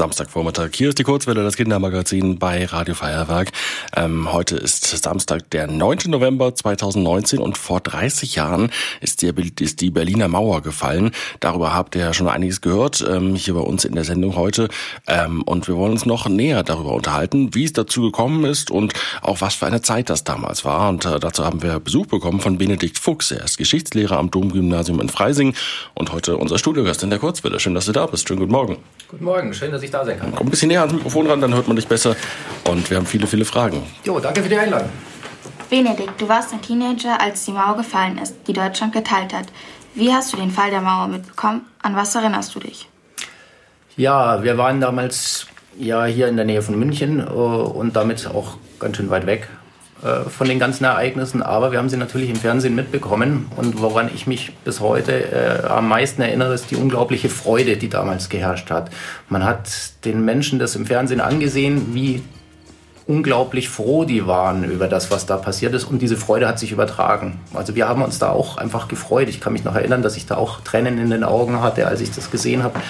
Samstagvormittag. Hier ist die Kurzwelle, das Kindermagazin bei Radio Feuerwerk. Ähm, heute ist Samstag, der 9. November 2019 und vor 30 Jahren ist die, ist die Berliner Mauer gefallen. Darüber habt ihr ja schon einiges gehört, ähm, hier bei uns in der Sendung heute. Ähm, und wir wollen uns noch näher darüber unterhalten, wie es dazu gekommen ist und auch was für eine Zeit das damals war. Und äh, dazu haben wir Besuch bekommen von Benedikt Fuchs. Er ist Geschichtslehrer am Domgymnasium in Freising und heute unser Studiogast in der Kurzwelle. Schön, dass du da bist. Schönen guten Morgen. Guten Morgen, schön, dass ich da sein kann. Komm ein bisschen näher ans Mikrofon ran, dann hört man dich besser. Und wir haben viele, viele Fragen. Jo, danke für die Einladung. Benedikt, du warst ein Teenager, als die Mauer gefallen ist, die Deutschland geteilt hat. Wie hast du den Fall der Mauer mitbekommen? An was erinnerst du dich? Ja, wir waren damals ja hier in der Nähe von München äh, und damit auch ganz schön weit weg von den ganzen Ereignissen, aber wir haben sie natürlich im Fernsehen mitbekommen. Und woran ich mich bis heute äh, am meisten erinnere, ist die unglaubliche Freude, die damals geherrscht hat. Man hat den Menschen das im Fernsehen angesehen, wie unglaublich froh die waren über das, was da passiert ist. Und diese Freude hat sich übertragen. Also wir haben uns da auch einfach gefreut. Ich kann mich noch erinnern, dass ich da auch Tränen in den Augen hatte, als ich das gesehen habe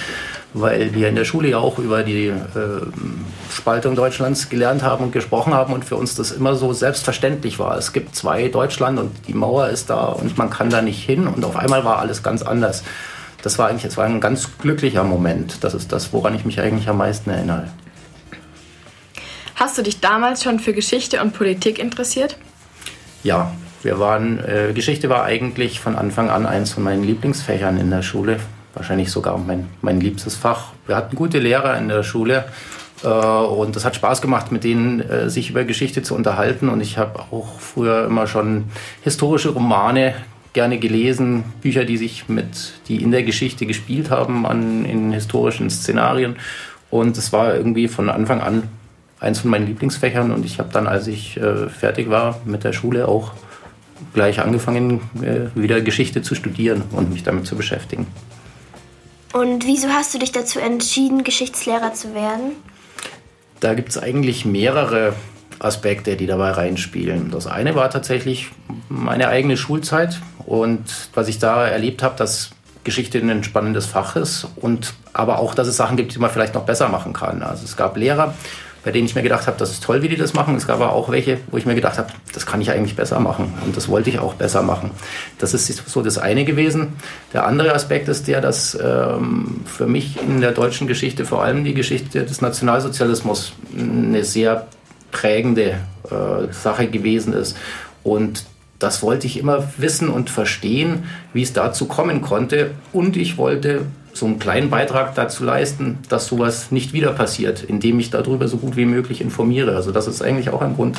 weil wir in der Schule ja auch über die äh, Spaltung Deutschlands gelernt haben und gesprochen haben und für uns das immer so selbstverständlich war. Es gibt zwei Deutschland und die Mauer ist da und man kann da nicht hin und auf einmal war alles ganz anders. Das war eigentlich, das war ein ganz glücklicher Moment. Das ist das, woran ich mich eigentlich am meisten erinnere. Hast du dich damals schon für Geschichte und Politik interessiert? Ja, wir waren, äh, Geschichte war eigentlich von Anfang an eins von meinen Lieblingsfächern in der Schule wahrscheinlich sogar mein, mein liebstes Fach. Wir hatten gute Lehrer in der Schule äh, und es hat Spaß gemacht, mit denen äh, sich über Geschichte zu unterhalten. Und ich habe auch früher immer schon historische Romane gerne gelesen, Bücher, die sich mit, die in der Geschichte gespielt haben, an, in historischen Szenarien. Und es war irgendwie von Anfang an eins von meinen Lieblingsfächern. Und ich habe dann, als ich äh, fertig war mit der Schule, auch gleich angefangen, äh, wieder Geschichte zu studieren und mich damit zu beschäftigen. Und wieso hast du dich dazu entschieden, Geschichtslehrer zu werden? Da gibt es eigentlich mehrere Aspekte, die dabei reinspielen. Das eine war tatsächlich meine eigene Schulzeit und was ich da erlebt habe, dass Geschichte ein spannendes Fach ist und aber auch, dass es Sachen gibt, die man vielleicht noch besser machen kann. Also es gab Lehrer, bei denen ich mir gedacht habe, das ist toll, wie die das machen. Es gab aber auch welche, wo ich mir gedacht habe, das kann ich eigentlich besser machen. Und das wollte ich auch besser machen. Das ist so das eine gewesen. Der andere Aspekt ist der, dass ähm, für mich in der deutschen Geschichte vor allem die Geschichte des Nationalsozialismus eine sehr prägende äh, Sache gewesen ist. Und das wollte ich immer wissen und verstehen, wie es dazu kommen konnte. Und ich wollte so einen kleinen Beitrag dazu leisten, dass sowas nicht wieder passiert, indem ich darüber so gut wie möglich informiere. Also das ist eigentlich auch ein Grund,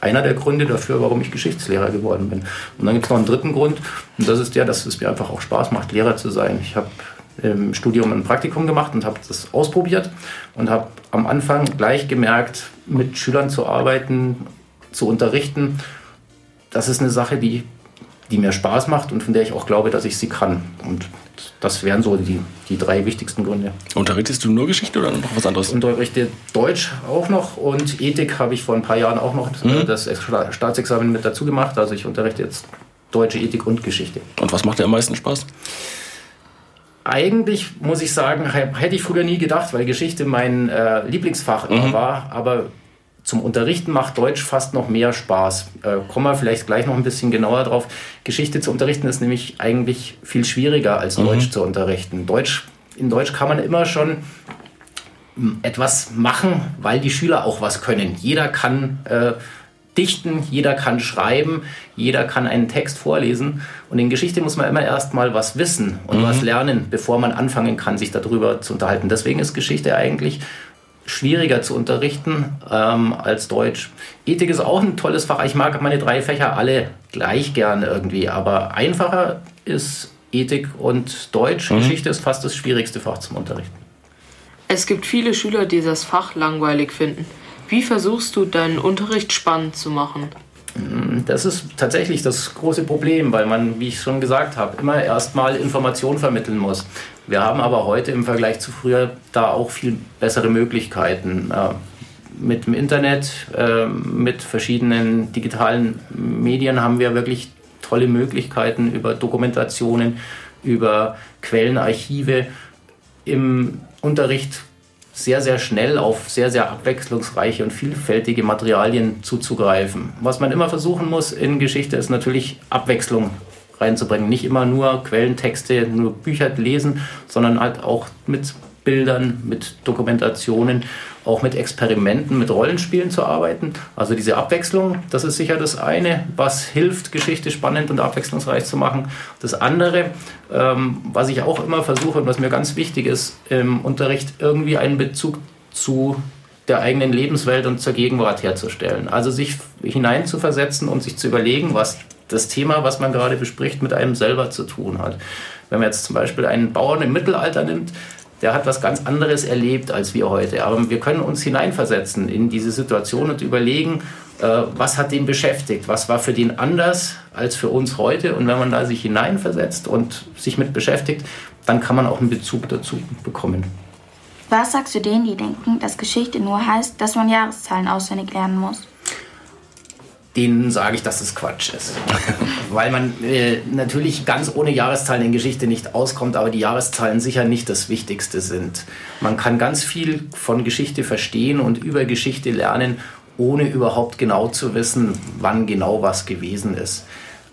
einer der Gründe dafür, warum ich Geschichtslehrer geworden bin. Und dann gibt es noch einen dritten Grund, und das ist der, dass es mir einfach auch Spaß macht, Lehrer zu sein. Ich habe im Studium ein Praktikum gemacht und habe das ausprobiert und habe am Anfang gleich gemerkt, mit Schülern zu arbeiten, zu unterrichten, das ist eine Sache, die die mir Spaß macht und von der ich auch glaube, dass ich sie kann. Und das wären so die, die drei wichtigsten Gründe. Unterrichtest du nur Geschichte oder noch was anderes? Ich unterrichte Deutsch auch noch und Ethik habe ich vor ein paar Jahren auch noch mhm. das Staatsexamen mit dazu gemacht. Also ich unterrichte jetzt deutsche Ethik und Geschichte. Und was macht dir am meisten Spaß? Eigentlich muss ich sagen, hätte ich früher nie gedacht, weil Geschichte mein äh, Lieblingsfach mhm. war. Aber zum Unterrichten macht Deutsch fast noch mehr Spaß. Äh, kommen wir vielleicht gleich noch ein bisschen genauer drauf. Geschichte zu unterrichten ist nämlich eigentlich viel schwieriger als mhm. Deutsch zu unterrichten. Deutsch, in Deutsch kann man immer schon hm, etwas machen, weil die Schüler auch was können. Jeder kann äh, dichten, jeder kann schreiben, jeder kann einen Text vorlesen. Und in Geschichte muss man immer erst mal was wissen und mhm. was lernen, bevor man anfangen kann, sich darüber zu unterhalten. Deswegen ist Geschichte eigentlich schwieriger zu unterrichten ähm, als Deutsch. Ethik ist auch ein tolles Fach. Ich mag meine drei Fächer alle gleich gerne irgendwie, aber einfacher ist Ethik und Deutsch. Mhm. Geschichte ist fast das schwierigste Fach zum Unterrichten. Es gibt viele Schüler, die das Fach langweilig finden. Wie versuchst du deinen Unterricht spannend zu machen? Mm, das ist tatsächlich das große Problem, weil man, wie ich schon gesagt habe, immer erstmal Informationen vermitteln muss. Wir haben aber heute im Vergleich zu früher da auch viel bessere Möglichkeiten. Äh, mit dem Internet, äh, mit verschiedenen digitalen Medien haben wir wirklich tolle Möglichkeiten über Dokumentationen, über Quellenarchive im Unterricht sehr, sehr schnell auf sehr, sehr abwechslungsreiche und vielfältige Materialien zuzugreifen. Was man immer versuchen muss in Geschichte ist natürlich Abwechslung reinzubringen. Nicht immer nur Quellentexte, nur Bücher lesen, sondern halt auch mit Bildern, mit Dokumentationen, auch mit Experimenten, mit Rollenspielen zu arbeiten. Also diese Abwechslung, das ist sicher das eine, was hilft, Geschichte spannend und abwechslungsreich zu machen. Das andere, ähm, was ich auch immer versuche und was mir ganz wichtig ist, im Unterricht irgendwie einen Bezug zu der eigenen Lebenswelt und zur Gegenwart herzustellen. Also sich hineinzuversetzen und sich zu überlegen, was das Thema, was man gerade bespricht, mit einem selber zu tun hat. Wenn man jetzt zum Beispiel einen Bauern im Mittelalter nimmt, der hat was ganz anderes erlebt als wir heute. Aber wir können uns hineinversetzen in diese Situation und überlegen, äh, was hat den beschäftigt, was war für den anders als für uns heute. Und wenn man da sich hineinversetzt und sich mit beschäftigt, dann kann man auch einen Bezug dazu bekommen. Was sagst du denen, die denken, dass Geschichte nur heißt, dass man Jahreszahlen auswendig lernen muss? Denen sage ich, dass das Quatsch ist. Weil man äh, natürlich ganz ohne Jahreszahlen in Geschichte nicht auskommt, aber die Jahreszahlen sicher nicht das Wichtigste sind. Man kann ganz viel von Geschichte verstehen und über Geschichte lernen, ohne überhaupt genau zu wissen, wann genau was gewesen ist.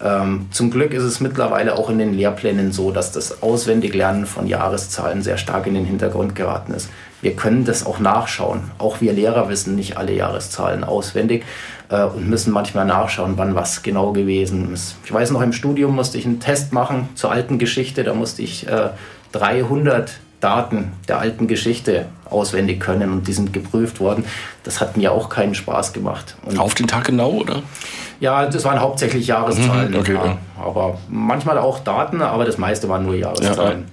Ähm, zum Glück ist es mittlerweile auch in den Lehrplänen so, dass das Auswendiglernen von Jahreszahlen sehr stark in den Hintergrund geraten ist. Wir können das auch nachschauen. Auch wir Lehrer wissen nicht alle Jahreszahlen auswendig äh, und müssen manchmal nachschauen, wann was genau gewesen ist. Ich weiß noch, im Studium musste ich einen Test machen zur alten Geschichte. Da musste ich äh, 300 Daten der alten Geschichte auswendig können und die sind geprüft worden. Das hat mir auch keinen Spaß gemacht. Und Auf den Tag genau, oder? Ja, das waren hauptsächlich Jahreszahlen. Mhm, okay, ja. ja. Aber manchmal auch Daten, aber das meiste waren nur Jahreszahlen.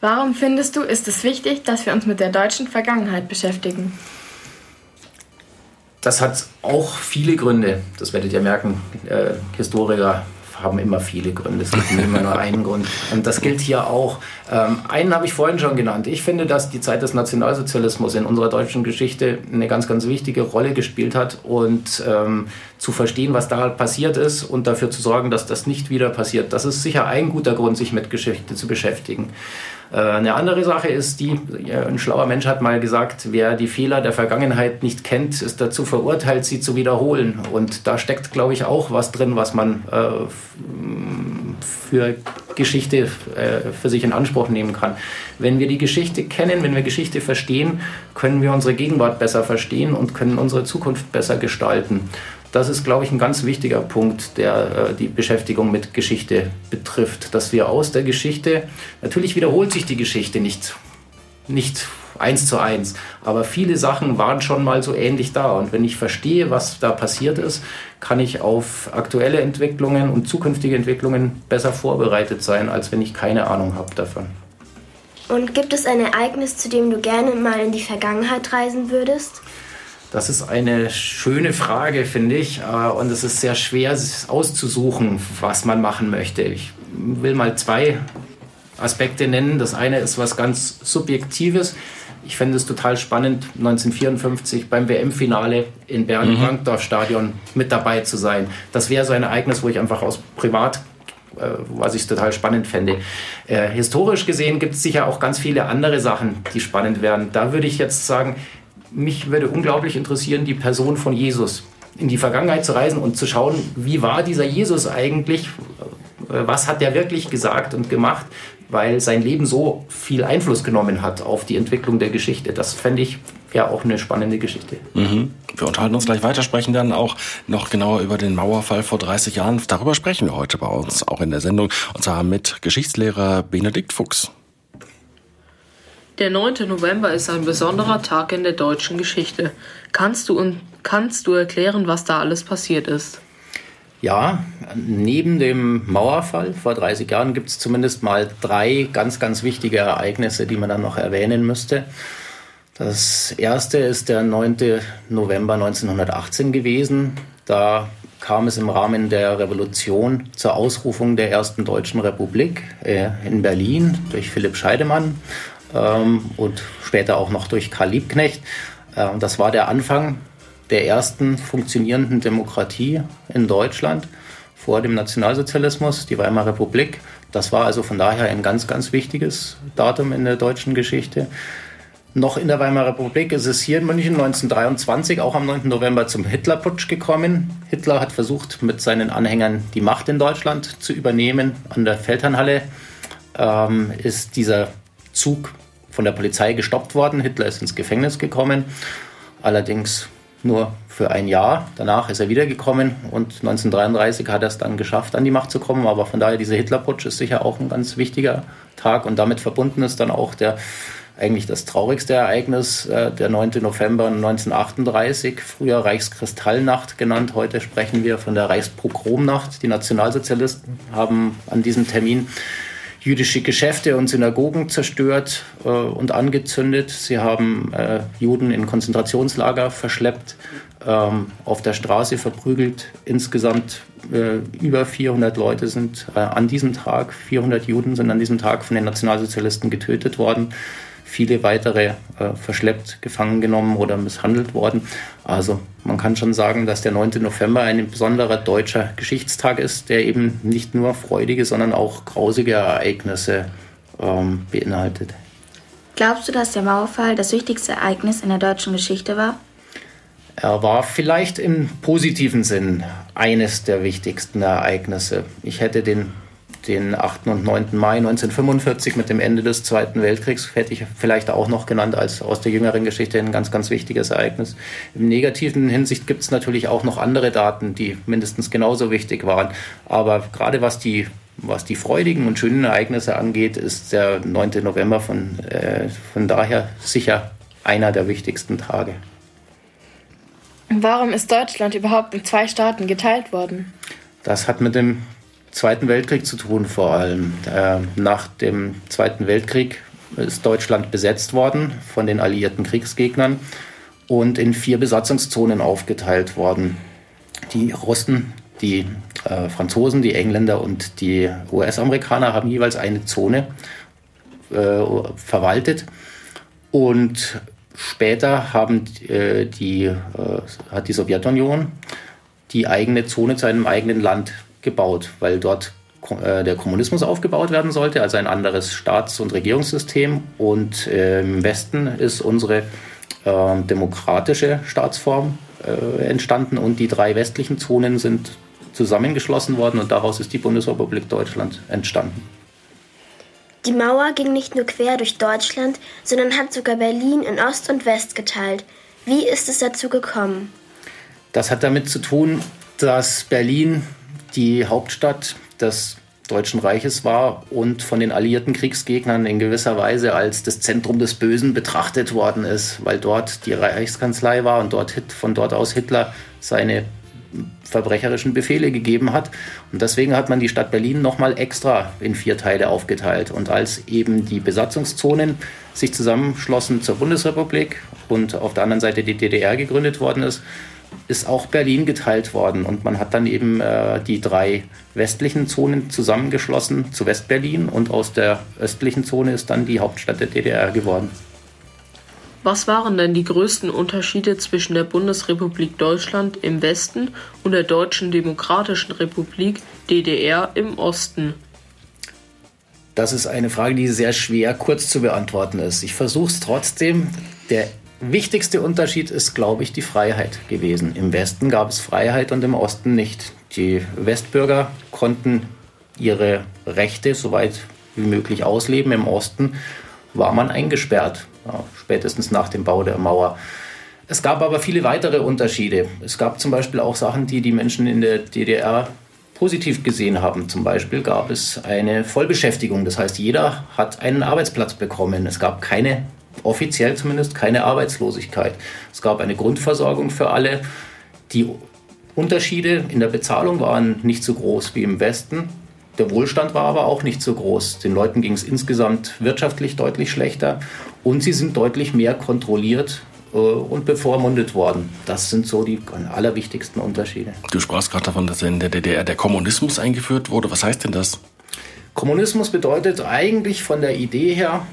Warum findest du, ist es wichtig, dass wir uns mit der deutschen Vergangenheit beschäftigen? Das hat auch viele Gründe. Das werdet ihr merken. Äh, Historiker haben immer viele Gründe. Es gibt nicht immer nur einen Grund. Und das gilt hier auch. Ähm, einen habe ich vorhin schon genannt. Ich finde, dass die Zeit des Nationalsozialismus in unserer deutschen Geschichte eine ganz, ganz wichtige Rolle gespielt hat. Und ähm, zu verstehen, was da passiert ist und dafür zu sorgen, dass das nicht wieder passiert, das ist sicher ein guter Grund, sich mit Geschichte zu beschäftigen. Äh, eine andere Sache ist die, ein schlauer Mensch hat mal gesagt, wer die Fehler der Vergangenheit nicht kennt, ist dazu verurteilt, sie zu wiederholen. Und da steckt, glaube ich, auch was drin, was man äh, für Geschichte äh, für sich in Anspruch nehmen kann. Wenn wir die Geschichte kennen, wenn wir Geschichte verstehen, können wir unsere Gegenwart besser verstehen und können unsere Zukunft besser gestalten. Das ist, glaube ich, ein ganz wichtiger Punkt, der äh, die Beschäftigung mit Geschichte betrifft, dass wir aus der Geschichte, natürlich wiederholt sich die Geschichte nicht, nicht eins zu eins, aber viele Sachen waren schon mal so ähnlich da. Und wenn ich verstehe, was da passiert ist, kann ich auf aktuelle Entwicklungen und zukünftige Entwicklungen besser vorbereitet sein, als wenn ich keine Ahnung habe davon. Und gibt es ein Ereignis, zu dem du gerne mal in die Vergangenheit reisen würdest? Das ist eine schöne Frage, finde ich. Äh, und es ist sehr schwer auszusuchen, was man machen möchte. Ich will mal zwei Aspekte nennen. Das eine ist was ganz Subjektives. Ich fände es total spannend, 1954 beim WM-Finale in Bern im mhm. Mit dabei zu sein. Das wäre so ein Ereignis, wo ich einfach aus Privat äh, was ich total spannend fände. Äh, historisch gesehen gibt es sicher auch ganz viele andere Sachen, die spannend wären. Da würde ich jetzt sagen, mich würde unglaublich interessieren, die Person von Jesus in die Vergangenheit zu reisen und zu schauen, wie war dieser Jesus eigentlich, äh, was hat er wirklich gesagt und gemacht, weil sein Leben so viel Einfluss genommen hat auf die Entwicklung der Geschichte. Das fände ich ja auch eine spannende Geschichte. Mhm. Wir unterhalten uns gleich weiter, sprechen dann auch noch genauer über den Mauerfall vor 30 Jahren. Darüber sprechen wir heute bei uns, auch in der Sendung, und zwar mit Geschichtslehrer Benedikt Fuchs. Der 9. November ist ein besonderer Tag in der deutschen Geschichte. Kannst du, kannst du erklären, was da alles passiert ist? Ja, neben dem Mauerfall vor 30 Jahren gibt es zumindest mal drei ganz, ganz wichtige Ereignisse, die man dann noch erwähnen müsste. Das erste ist der 9. November 1918 gewesen. Da kam es im Rahmen der Revolution zur Ausrufung der ersten deutschen Republik äh, in Berlin durch Philipp Scheidemann ähm, und später auch noch durch Karl Liebknecht. Äh, das war der Anfang der ersten funktionierenden Demokratie in Deutschland vor dem Nationalsozialismus, die Weimarer Republik. Das war also von daher ein ganz, ganz wichtiges Datum in der deutschen Geschichte. Noch in der Weimarer Republik ist es hier in München 1923, auch am 9. November, zum Hitlerputsch gekommen. Hitler hat versucht, mit seinen Anhängern die Macht in Deutschland zu übernehmen. An der Feldherrnhalle ähm, ist dieser Zug von der Polizei gestoppt worden. Hitler ist ins Gefängnis gekommen, allerdings nur für ein Jahr. Danach ist er wiedergekommen und 1933 hat er es dann geschafft, an die Macht zu kommen. Aber von daher, dieser Hitlerputsch ist sicher auch ein ganz wichtiger Tag und damit verbunden ist dann auch der eigentlich das traurigste Ereignis, äh, der 9. November 1938, früher Reichskristallnacht genannt. Heute sprechen wir von der Reichspogromnacht. Die Nationalsozialisten haben an diesem Termin jüdische Geschäfte und Synagogen zerstört äh, und angezündet. Sie haben äh, Juden in Konzentrationslager verschleppt, ähm, auf der Straße verprügelt. Insgesamt äh, über 400 Leute sind äh, an diesem Tag, 400 Juden sind an diesem Tag von den Nationalsozialisten getötet worden viele weitere äh, verschleppt, gefangen genommen oder misshandelt worden. Also man kann schon sagen, dass der 9. November ein besonderer deutscher Geschichtstag ist, der eben nicht nur freudige, sondern auch grausige Ereignisse ähm, beinhaltet. Glaubst du, dass der Mauerfall das wichtigste Ereignis in der deutschen Geschichte war? Er war vielleicht im positiven Sinn eines der wichtigsten Ereignisse. Ich hätte den den 8. und 9. Mai 1945 mit dem Ende des Zweiten Weltkriegs hätte ich vielleicht auch noch genannt als aus der jüngeren Geschichte ein ganz, ganz wichtiges Ereignis. Im negativen Hinsicht gibt es natürlich auch noch andere Daten, die mindestens genauso wichtig waren. Aber gerade was die was die freudigen und schönen Ereignisse angeht, ist der 9. November von, äh, von daher sicher einer der wichtigsten Tage. Warum ist Deutschland überhaupt in zwei Staaten geteilt worden? Das hat mit dem Zweiten Weltkrieg zu tun vor allem. Äh, nach dem Zweiten Weltkrieg ist Deutschland besetzt worden von den alliierten Kriegsgegnern und in vier Besatzungszonen aufgeteilt worden. Die Russen, die äh, Franzosen, die Engländer und die US-Amerikaner haben jeweils eine Zone äh, verwaltet und später haben äh, die, hat die Sowjetunion die eigene Zone zu einem eigenen Land gebaut, weil dort äh, der Kommunismus aufgebaut werden sollte, also ein anderes Staats- und Regierungssystem. Und äh, im Westen ist unsere äh, demokratische Staatsform äh, entstanden und die drei westlichen Zonen sind zusammengeschlossen worden und daraus ist die Bundesrepublik Deutschland entstanden. Die Mauer ging nicht nur quer durch Deutschland, sondern hat sogar Berlin in Ost und West geteilt. Wie ist es dazu gekommen? Das hat damit zu tun, dass Berlin die Hauptstadt des Deutschen Reiches war und von den alliierten Kriegsgegnern in gewisser Weise als das Zentrum des Bösen betrachtet worden ist, weil dort die Reichskanzlei war und dort, von dort aus Hitler seine verbrecherischen Befehle gegeben hat. Und deswegen hat man die Stadt Berlin nochmal extra in vier Teile aufgeteilt. Und als eben die Besatzungszonen sich zusammenschlossen zur Bundesrepublik und auf der anderen Seite die DDR gegründet worden ist, ist auch Berlin geteilt worden und man hat dann eben äh, die drei westlichen Zonen zusammengeschlossen zu Westberlin und aus der östlichen Zone ist dann die Hauptstadt der DDR geworden. Was waren denn die größten Unterschiede zwischen der Bundesrepublik Deutschland im Westen und der Deutschen Demokratischen Republik DDR im Osten? Das ist eine Frage, die sehr schwer kurz zu beantworten ist. Ich versuche es trotzdem. Der wichtigste Unterschied ist, glaube ich, die Freiheit gewesen. Im Westen gab es Freiheit und im Osten nicht. Die Westbürger konnten ihre Rechte soweit wie möglich ausleben. Im Osten war man eingesperrt, spätestens nach dem Bau der Mauer. Es gab aber viele weitere Unterschiede. Es gab zum Beispiel auch Sachen, die die Menschen in der DDR positiv gesehen haben. Zum Beispiel gab es eine Vollbeschäftigung. Das heißt, jeder hat einen Arbeitsplatz bekommen. Es gab keine offiziell zumindest keine Arbeitslosigkeit. Es gab eine Grundversorgung für alle. Die Unterschiede in der Bezahlung waren nicht so groß wie im Westen. Der Wohlstand war aber auch nicht so groß. Den Leuten ging es insgesamt wirtschaftlich deutlich schlechter und sie sind deutlich mehr kontrolliert äh, und bevormundet worden. Das sind so die allerwichtigsten Unterschiede. Du sprachst gerade davon, dass in der DDR der Kommunismus eingeführt wurde. Was heißt denn das? Kommunismus bedeutet eigentlich von der Idee her,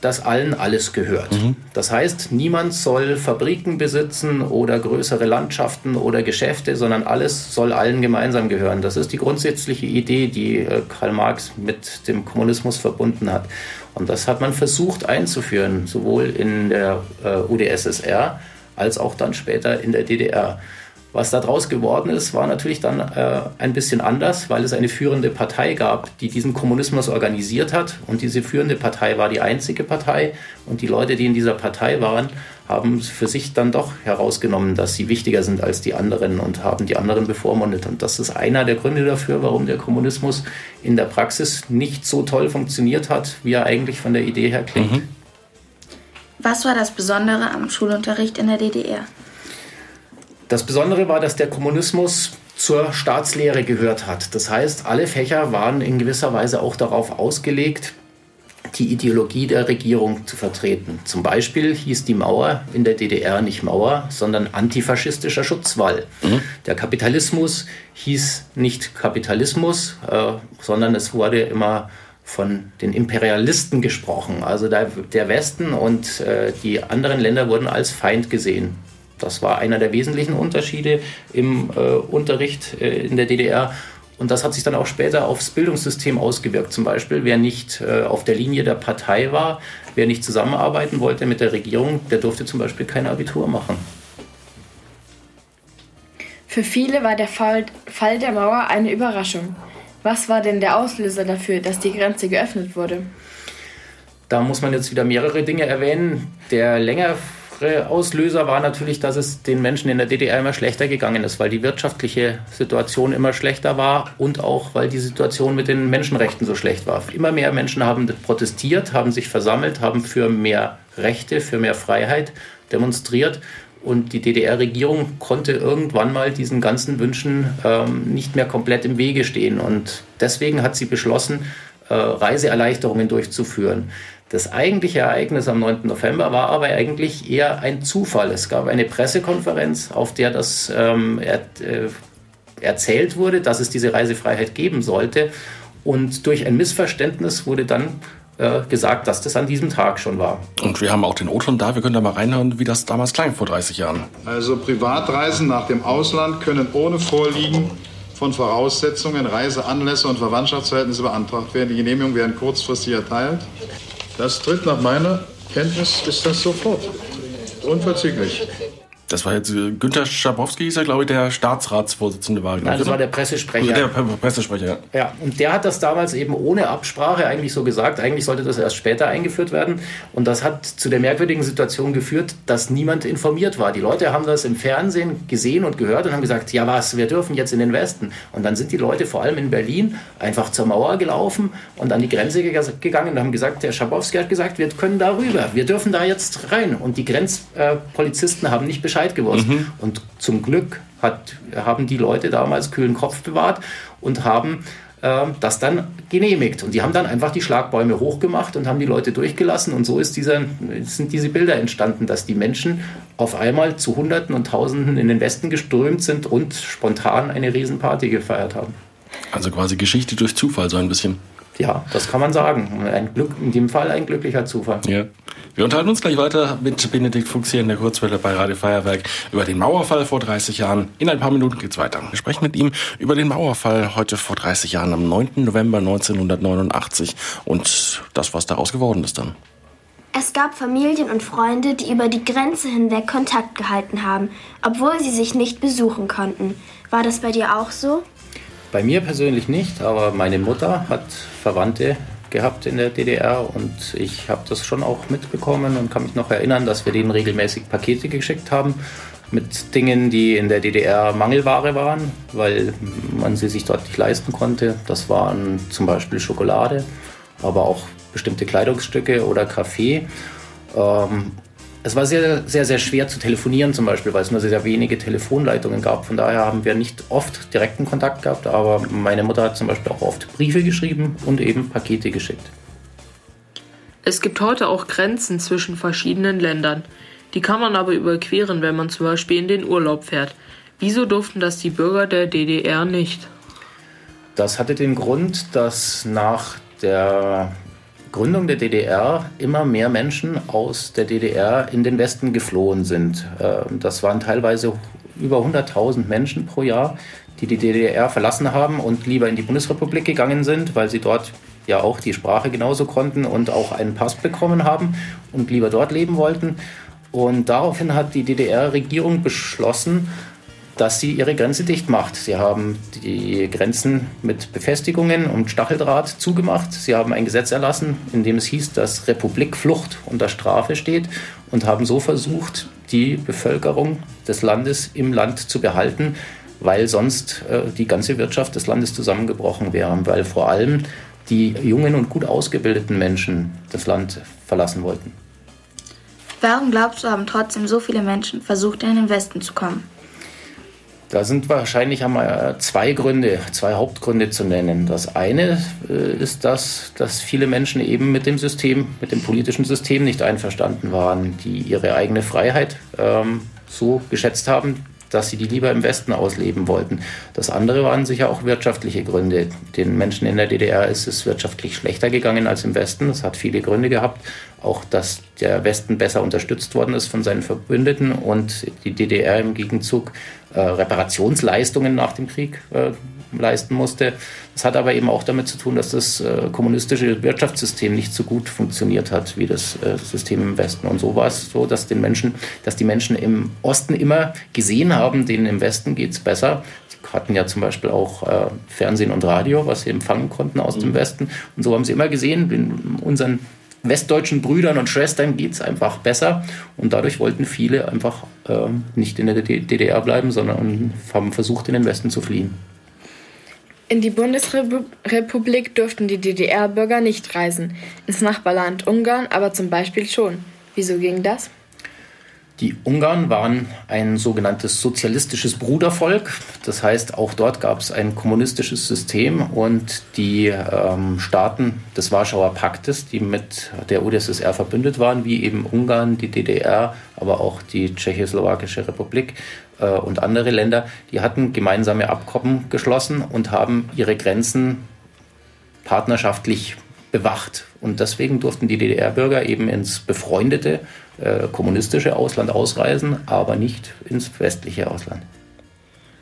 dass allen alles gehört. Mhm. Das heißt, niemand soll Fabriken besitzen oder größere Landschaften oder Geschäfte, sondern alles soll allen gemeinsam gehören. Das ist die grundsätzliche Idee, die äh, Karl Marx mit dem Kommunismus verbunden hat. Und das hat man versucht einzuführen, sowohl in der äh, UdSSR als auch dann später in der DDR. Was daraus geworden ist, war natürlich dann äh, ein bisschen anders, weil es eine führende Partei gab, die diesen Kommunismus organisiert hat. Und diese führende Partei war die einzige Partei. Und die Leute, die in dieser Partei waren, haben für sich dann doch herausgenommen, dass sie wichtiger sind als die anderen und haben die anderen bevormundet. Und das ist einer der Gründe dafür, warum der Kommunismus in der Praxis nicht so toll funktioniert hat, wie er eigentlich von der Idee her klingt. Mhm. Was war das Besondere am Schulunterricht in der DDR? Das Besondere war, dass der Kommunismus zur Staatslehre gehört hat. Das heißt, alle Fächer waren in gewisser Weise auch darauf ausgelegt, die Ideologie der Regierung zu vertreten. Zum Beispiel hieß die Mauer in der DDR nicht Mauer, sondern antifaschistischer Schutzwall. Mhm. Der Kapitalismus hieß nicht Kapitalismus, äh, sondern es wurde immer von den Imperialisten gesprochen. Also der, der Westen und äh, die anderen Länder wurden als Feind gesehen. Das war einer der wesentlichen Unterschiede im äh, Unterricht äh, in der DDR. Und das hat sich dann auch später aufs Bildungssystem ausgewirkt. Zum Beispiel, wer nicht äh, auf der Linie der Partei war, wer nicht zusammenarbeiten wollte mit der Regierung, der durfte zum Beispiel kein Abitur machen. Für viele war der Fall, Fall der Mauer eine Überraschung. Was war denn der Auslöser dafür, dass die Grenze geöffnet wurde? Da muss man jetzt wieder mehrere Dinge erwähnen. Der länger Auslöser war natürlich, dass es den Menschen in der DDR immer schlechter gegangen ist, weil die wirtschaftliche Situation immer schlechter war und auch weil die Situation mit den Menschenrechten so schlecht war. Immer mehr Menschen haben protestiert, haben sich versammelt, haben für mehr Rechte, für mehr Freiheit demonstriert. Und die DDR-Regierung konnte irgendwann mal diesen ganzen Wünschen ähm, nicht mehr komplett im Wege stehen. Und deswegen hat sie beschlossen, äh, Reiseerleichterungen durchzuführen. Das eigentliche Ereignis am 9. November war aber eigentlich eher ein Zufall. Es gab eine Pressekonferenz, auf der das ähm, er, äh, erzählt wurde, dass es diese Reisefreiheit geben sollte. Und durch ein Missverständnis wurde dann äh, gesagt, dass das an diesem Tag schon war. Und wir haben auch den O-Ton da. Wir können da mal reinhören, wie das damals klang vor 30 Jahren. Also Privatreisen nach dem Ausland können ohne Vorliegen von Voraussetzungen, Reiseanlässe und Verwandtschaftsverhältnisse beantragt werden. Die Genehmigungen werden kurzfristig erteilt. Das tritt nach meiner Kenntnis ist das sofort. Unverzüglich. Das war jetzt äh, Günter Schabowski, ist ja, glaube ich, der Staatsratsvorsitzende war. Nein, das war der Pressesprecher. Der Pressesprecher, ja. Ja, und der hat das damals eben ohne Absprache eigentlich so gesagt. Eigentlich sollte das erst später eingeführt werden. Und das hat zu der merkwürdigen Situation geführt, dass niemand informiert war. Die Leute haben das im Fernsehen gesehen und gehört und haben gesagt, ja was, wir dürfen jetzt in den Westen. Und dann sind die Leute vor allem in Berlin einfach zur Mauer gelaufen und an die Grenze gegangen und haben gesagt, der Schabowski hat gesagt, wir können da rüber, wir dürfen da jetzt rein. Und die Grenzpolizisten haben nicht Bescheid Bescheid gewusst. Mhm. Und zum Glück hat, haben die Leute damals kühlen Kopf bewahrt und haben äh, das dann genehmigt. Und die haben dann einfach die Schlagbäume hochgemacht und haben die Leute durchgelassen. Und so ist dieser, sind diese Bilder entstanden, dass die Menschen auf einmal zu Hunderten und Tausenden in den Westen geströmt sind und spontan eine Riesenparty gefeiert haben. Also quasi Geschichte durch Zufall so ein bisschen. Ja, das kann man sagen. Ein Glück, in dem Fall ein glücklicher Zufall. Ja. Wir unterhalten uns gleich weiter mit Benedikt Fuchs hier in der Kurzwelle bei Radio Feuerwerk über den Mauerfall vor 30 Jahren. In ein paar Minuten geht's weiter. Wir sprechen mit ihm über den Mauerfall heute vor 30 Jahren am 9. November 1989 und das, was daraus geworden ist dann. Es gab Familien und Freunde, die über die Grenze hinweg Kontakt gehalten haben, obwohl sie sich nicht besuchen konnten. War das bei dir auch so? Bei mir persönlich nicht, aber meine Mutter hat Verwandte gehabt in der DDR und ich habe das schon auch mitbekommen und kann mich noch erinnern, dass wir denen regelmäßig Pakete geschickt haben mit Dingen, die in der DDR Mangelware waren, weil man sie sich dort nicht leisten konnte. Das waren zum Beispiel Schokolade, aber auch bestimmte Kleidungsstücke oder Kaffee. Ähm, es war sehr, sehr, sehr schwer zu telefonieren zum Beispiel, weil es nur sehr, sehr wenige Telefonleitungen gab. Von daher haben wir nicht oft direkten Kontakt gehabt, aber meine Mutter hat zum Beispiel auch oft Briefe geschrieben und eben Pakete geschickt. Es gibt heute auch Grenzen zwischen verschiedenen Ländern. Die kann man aber überqueren, wenn man zum Beispiel in den Urlaub fährt. Wieso durften das die Bürger der DDR nicht? Das hatte den Grund, dass nach der Gründung der DDR immer mehr Menschen aus der DDR in den Westen geflohen sind. Ähm, das waren teilweise über 100.000 Menschen pro Jahr, die die DDR verlassen haben und lieber in die Bundesrepublik gegangen sind, weil sie dort ja auch die Sprache genauso konnten und auch einen Pass bekommen haben und lieber dort leben wollten. Und daraufhin hat die DDR-Regierung beschlossen, dass sie ihre Grenze dicht macht. Sie haben die Grenzen mit Befestigungen und Stacheldraht zugemacht. Sie haben ein Gesetz erlassen, in dem es hieß, dass Republikflucht unter Strafe steht und haben so versucht, die Bevölkerung des Landes im Land zu behalten, weil sonst äh, die ganze Wirtschaft des Landes zusammengebrochen wäre, weil vor allem die jungen und gut ausgebildeten Menschen das Land verlassen wollten. Warum glaubst du, haben trotzdem so viele Menschen versucht, in den Westen zu kommen? Da sind wahrscheinlich einmal zwei Gründe, zwei Hauptgründe zu nennen. Das eine äh, ist das, dass viele Menschen eben mit dem System, mit dem politischen System nicht einverstanden waren, die ihre eigene Freiheit ähm, so geschätzt haben, dass sie die lieber im Westen ausleben wollten. Das andere waren sicher auch wirtschaftliche Gründe. Den Menschen in der DDR ist es wirtschaftlich schlechter gegangen als im Westen. Das hat viele Gründe gehabt. Auch, dass der Westen besser unterstützt worden ist von seinen Verbündeten und die DDR im Gegenzug äh, Reparationsleistungen nach dem Krieg äh, leisten musste. Das hat aber eben auch damit zu tun, dass das äh, kommunistische Wirtschaftssystem nicht so gut funktioniert hat wie das äh, System im Westen. Und so war es so, dass den Menschen, dass die Menschen im Osten immer gesehen haben, denen im Westen geht es besser. Sie hatten ja zum Beispiel auch äh, Fernsehen und Radio, was sie empfangen konnten aus mhm. dem Westen. Und so haben sie immer gesehen, in unseren westdeutschen Brüdern und Schwestern geht es einfach besser. Und dadurch wollten viele einfach äh, nicht in der DDR bleiben, sondern haben versucht, in den Westen zu fliehen. In die Bundesrepublik durften die DDR-Bürger nicht reisen, ins Nachbarland Ungarn aber zum Beispiel schon. Wieso ging das? Die Ungarn waren ein sogenanntes sozialistisches Brudervolk. Das heißt, auch dort gab es ein kommunistisches System und die ähm, Staaten des Warschauer Paktes, die mit der UdSSR verbündet waren, wie eben Ungarn, die DDR, aber auch die Tschechoslowakische Republik äh, und andere Länder, die hatten gemeinsame Abkommen geschlossen und haben ihre Grenzen partnerschaftlich bewacht. Und deswegen durften die DDR-Bürger eben ins befreundete äh, kommunistische Ausland ausreisen, aber nicht ins westliche Ausland.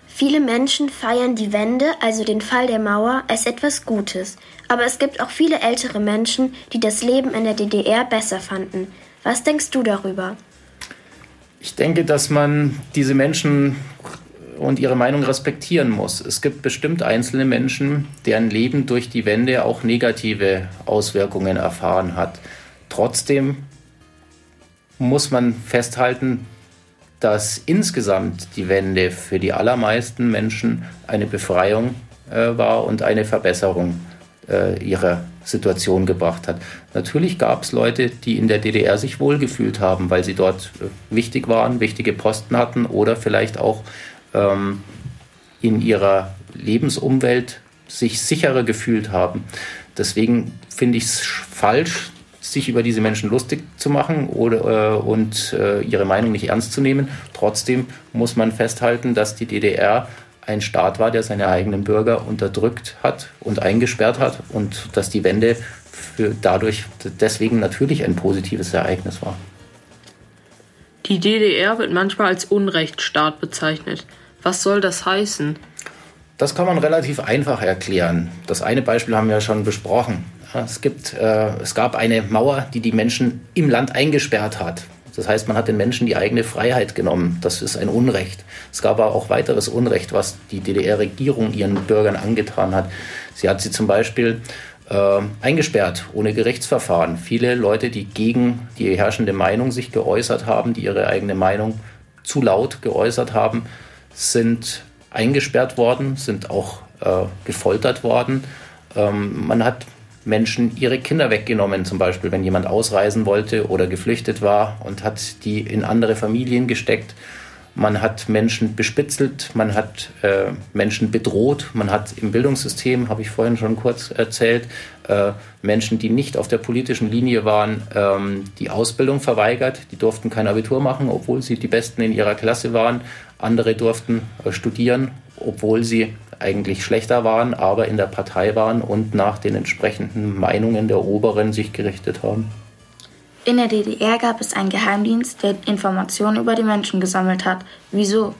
Viele Menschen feiern die Wende, also den Fall der Mauer, als etwas Gutes. Aber es gibt auch viele ältere Menschen, die das Leben in der DDR besser fanden. Was denkst du darüber? Ich denke, dass man diese Menschen und ihre Meinung respektieren muss. Es gibt bestimmt einzelne Menschen, deren Leben durch die Wende auch negative Auswirkungen erfahren hat. Trotzdem muss man festhalten, dass insgesamt die Wende für die allermeisten Menschen eine Befreiung äh, war und eine Verbesserung äh, ihrer Situation gebracht hat. Natürlich gab es Leute, die in der DDR sich wohlgefühlt haben, weil sie dort äh, wichtig waren, wichtige Posten hatten oder vielleicht auch ähm, in ihrer Lebensumwelt sich sicherer gefühlt haben. Deswegen finde ich es falsch, sich über diese Menschen lustig zu machen oder, äh, und äh, ihre Meinung nicht ernst zu nehmen. Trotzdem muss man festhalten, dass die DDR ein Staat war, der seine eigenen Bürger unterdrückt hat und eingesperrt hat und dass die Wende für dadurch deswegen natürlich ein positives Ereignis war. Die DDR wird manchmal als Unrechtsstaat bezeichnet. Was soll das heißen? Das kann man relativ einfach erklären. Das eine Beispiel haben wir ja schon besprochen. Es, gibt, äh, es gab eine Mauer, die die Menschen im Land eingesperrt hat. Das heißt, man hat den Menschen die eigene Freiheit genommen. Das ist ein Unrecht. Es gab aber auch weiteres Unrecht, was die DDR-Regierung ihren Bürgern angetan hat. Sie hat sie zum Beispiel äh, eingesperrt, ohne Gerichtsverfahren. Viele Leute, die gegen die herrschende Meinung sich geäußert haben, die ihre eigene Meinung zu laut geäußert haben, sind eingesperrt worden, sind auch äh, gefoltert worden. Ähm, man hat Menschen ihre Kinder weggenommen, zum Beispiel, wenn jemand ausreisen wollte oder geflüchtet war und hat die in andere Familien gesteckt. Man hat Menschen bespitzelt, man hat äh, Menschen bedroht, man hat im Bildungssystem, habe ich vorhin schon kurz erzählt, äh, Menschen, die nicht auf der politischen Linie waren, ähm, die Ausbildung verweigert. Die durften kein Abitur machen, obwohl sie die Besten in ihrer Klasse waren. Andere durften äh, studieren obwohl sie eigentlich schlechter waren, aber in der Partei waren und nach den entsprechenden Meinungen der Oberen sich gerichtet haben. In der DDR gab es einen Geheimdienst, der Informationen über die Menschen gesammelt hat. Wieso?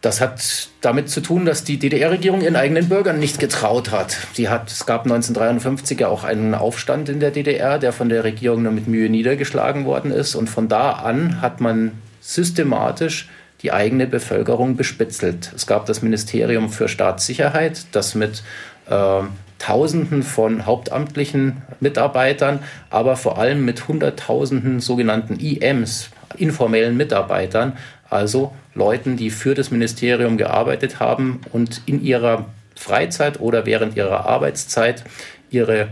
Das hat damit zu tun, dass die DDR-Regierung ihren eigenen Bürgern nicht getraut hat. Sie hat. Es gab 1953 ja auch einen Aufstand in der DDR, der von der Regierung nur mit Mühe niedergeschlagen worden ist. Und von da an hat man systematisch die eigene Bevölkerung bespitzelt. Es gab das Ministerium für Staatssicherheit, das mit äh, Tausenden von hauptamtlichen Mitarbeitern, aber vor allem mit Hunderttausenden sogenannten IMs, informellen Mitarbeitern, also Leuten, die für das Ministerium gearbeitet haben und in ihrer Freizeit oder während ihrer Arbeitszeit ihre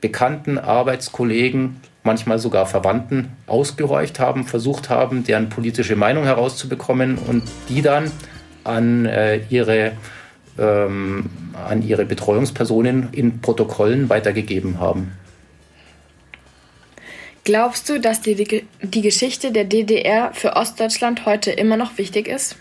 Bekannten, Arbeitskollegen, manchmal sogar Verwandten ausgehorcht haben, versucht haben, deren politische Meinung herauszubekommen und die dann an äh, ihre ähm, an ihre Betreuungspersonen in Protokollen weitergegeben haben. Glaubst du, dass die, die Geschichte der DDR für Ostdeutschland heute immer noch wichtig ist?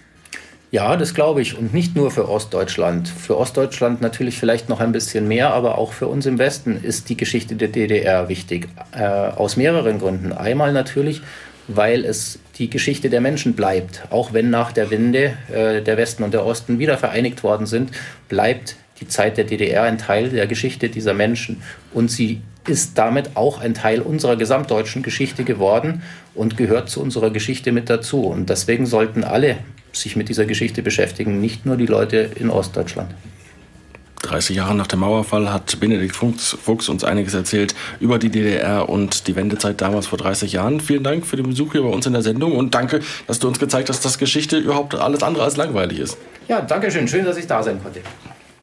Ja, das glaube ich. Und nicht nur für Ostdeutschland. Für Ostdeutschland natürlich vielleicht noch ein bisschen mehr, aber auch für uns im Westen ist die Geschichte der DDR wichtig. Äh, aus mehreren Gründen. Einmal natürlich, weil es die Geschichte der Menschen bleibt. Auch wenn nach der Wende äh, der Westen und der Osten wieder vereinigt worden sind, bleibt die Zeit der DDR ein Teil der Geschichte dieser Menschen. Und sie ist damit auch ein Teil unserer gesamtdeutschen Geschichte geworden und gehört zu unserer Geschichte mit dazu. Und deswegen sollten alle sich mit dieser Geschichte beschäftigen, nicht nur die Leute in Ostdeutschland. 30 Jahre nach dem Mauerfall hat Benedikt Fuchs, Fuchs, uns einiges erzählt über die DDR und die Wendezeit damals vor 30 Jahren. Vielen Dank für den Besuch hier bei uns in der Sendung und danke, dass du uns gezeigt hast, dass Geschichte überhaupt alles andere als langweilig ist. Ja, danke schön. Schön, dass ich da sein konnte.